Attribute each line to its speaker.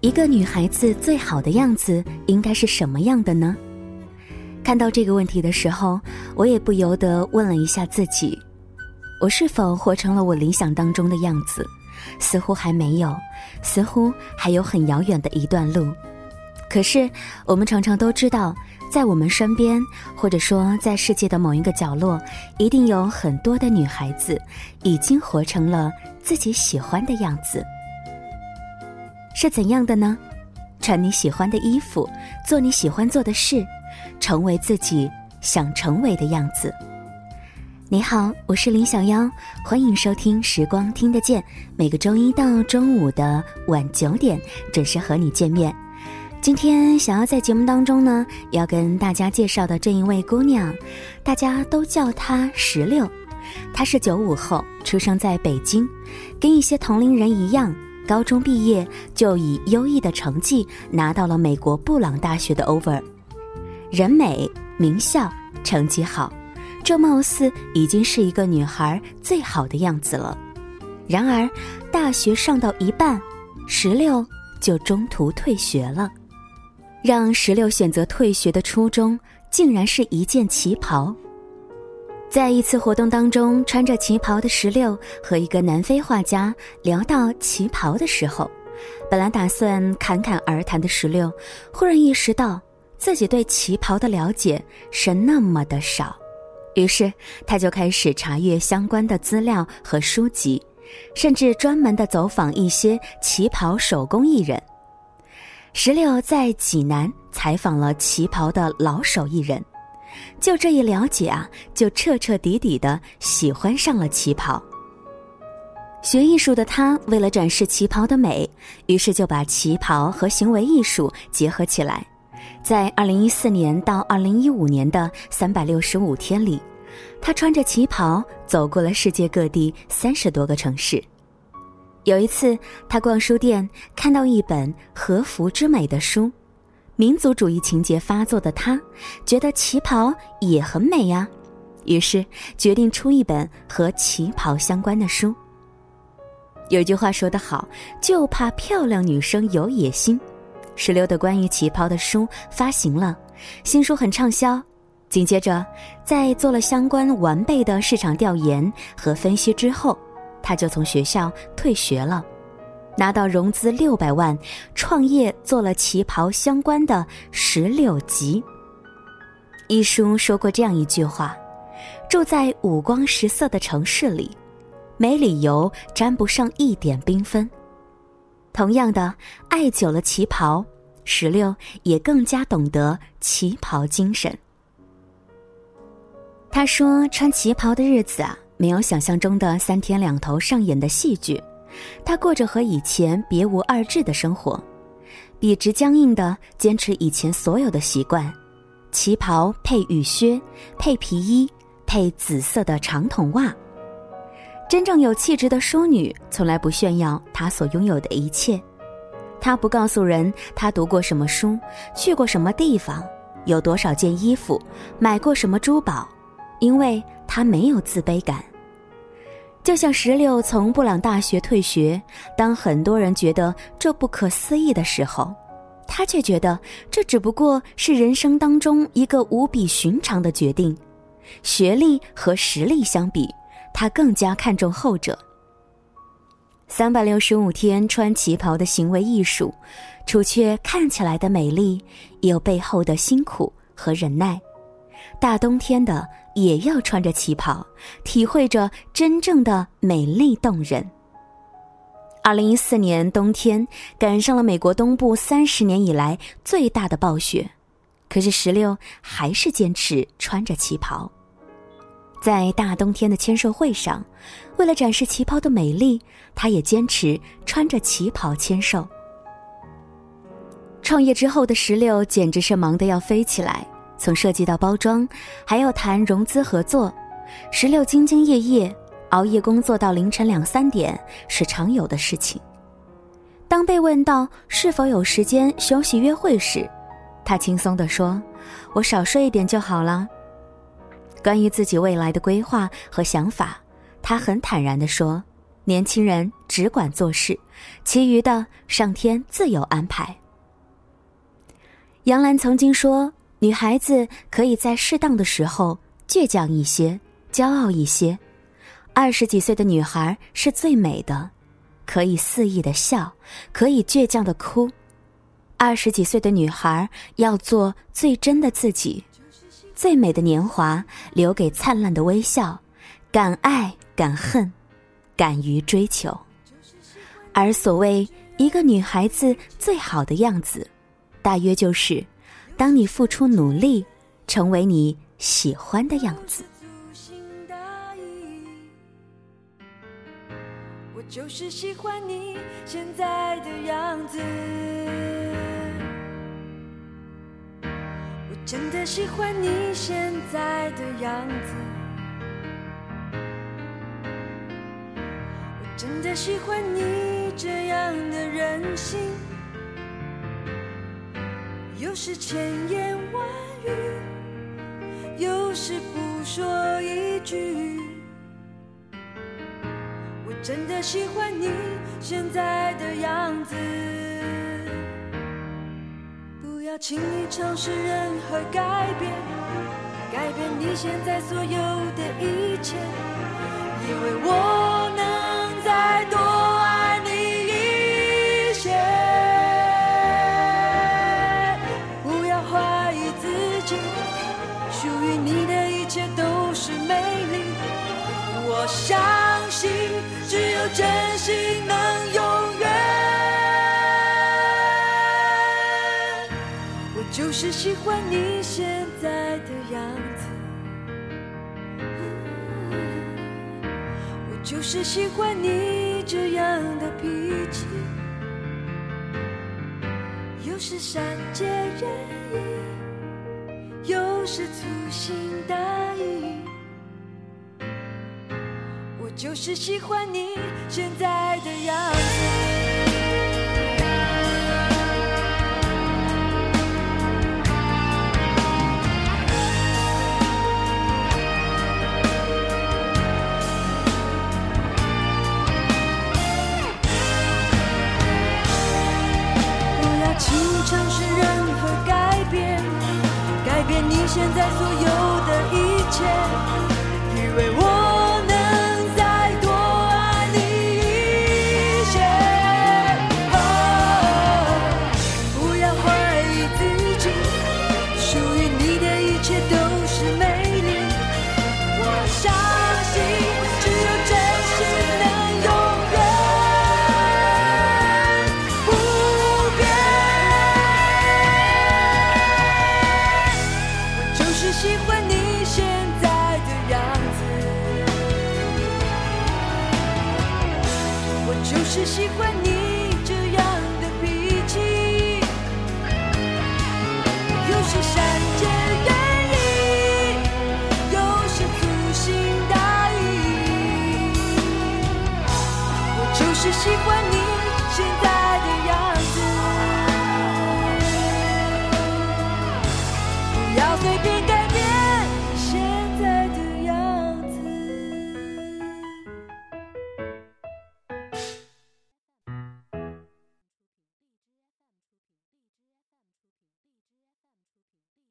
Speaker 1: 一个女孩子最好的样子应该是什么样的呢？看到这个问题的时候，我也不由得问了一下自己：我是否活成了我理想当中的样子？似乎还没有，似乎还有很遥远的一段路。可是，我们常常都知道，在我们身边，或者说在世界的某一个角落，一定有很多的女孩子已经活成了自己喜欢的样子。是怎样的呢？穿你喜欢的衣服，做你喜欢做的事，成为自己想成为的样子。你好，我是林小妖，欢迎收听《时光听得见》，每个周一到周五的晚九点准时和你见面。今天想要在节目当中呢，要跟大家介绍的这一位姑娘，大家都叫她石榴。她是九五后，出生在北京，跟一些同龄人一样。高中毕业就以优异的成绩拿到了美国布朗大学的 over，人美名校成绩好，这貌似已经是一个女孩最好的样子了。然而，大学上到一半，石榴就中途退学了。让石榴选择退学的初衷，竟然是一件旗袍。在一次活动当中，穿着旗袍的石榴和一个南非画家聊到旗袍的时候，本来打算侃侃而谈的石榴，忽然意识到自己对旗袍的了解是那么的少，于是他就开始查阅相关的资料和书籍，甚至专门的走访一些旗袍手工艺人。石榴在济南采访了旗袍的老手艺人。就这一了解啊，就彻彻底底的喜欢上了旗袍。学艺术的他，为了展示旗袍的美，于是就把旗袍和行为艺术结合起来。在二零一四年到二零一五年的三百六十五天里，他穿着旗袍走过了世界各地三十多个城市。有一次，他逛书店，看到一本和服之美的书。民族主义情节发作的他，觉得旗袍也很美呀，于是决定出一本和旗袍相关的书。有句话说得好，就怕漂亮女生有野心。石榴的关于旗袍的书发行了，新书很畅销。紧接着，在做了相关完备的市场调研和分析之后，他就从学校退学了。拿到融资六百万，创业做了旗袍相关的《石榴集》。一书说过这样一句话：“住在五光十色的城市里，没理由沾不上一点缤纷。”同样的，爱久了旗袍，石榴也更加懂得旗袍精神。他说：“穿旗袍的日子啊，没有想象中的三天两头上演的戏剧。”他过着和以前别无二致的生活，笔直僵硬的坚持以前所有的习惯：旗袍配雨靴，配皮衣，配紫色的长筒袜。真正有气质的淑女，从来不炫耀她所拥有的一切。她不告诉人她读过什么书，去过什么地方，有多少件衣服，买过什么珠宝，因为她没有自卑感。就像石榴从布朗大学退学，当很多人觉得这不可思议的时候，他却觉得这只不过是人生当中一个无比寻常的决定。学历和实力相比，他更加看重后者。三百六十五天穿旗袍的行为艺术，除却看起来的美丽，也有背后的辛苦和忍耐。大冬天的。也要穿着旗袍，体会着真正的美丽动人。二零一四年冬天，赶上了美国东部三十年以来最大的暴雪，可是石榴还是坚持穿着旗袍。在大冬天的签售会上，为了展示旗袍的美丽，他也坚持穿着旗袍签售。创业之后的石榴简直是忙得要飞起来。从设计到包装，还要谈融资合作，石榴兢兢业业，熬夜工作到凌晨两三点是常有的事情。当被问到是否有时间休息约会时，他轻松地说：“我少睡一点就好了。”关于自己未来的规划和想法，他很坦然地说：“年轻人只管做事，其余的上天自有安排。杨澜曾经说：“女孩子可以在适当的时候倔强一些，骄傲一些。二十几岁的女孩是最美的，可以肆意的笑，可以倔强的哭。二十几岁的女孩要做最真的自己，最美的年华留给灿烂的微笑，敢爱敢恨，敢于追求。而所谓一个女孩子最好的样子。”大约就是，当你付出努力，成为你喜欢的样子。
Speaker 2: 我就是喜欢你现在的样子，我真的喜欢你现在的样子，我真的喜欢你这样的任性。有时千言万语，有时不说一句。我真的喜欢你现在的样子，不要轻易尝试任何改变，改变你现在所有的一切，因为我属于你的一切都是美丽。我相信，只有真心能永远。我就是喜欢你现在的样子，我就是喜欢你这样的脾气，又是善解人意。有时粗心大意。我就是喜欢你现在的样子。现在所有的一切，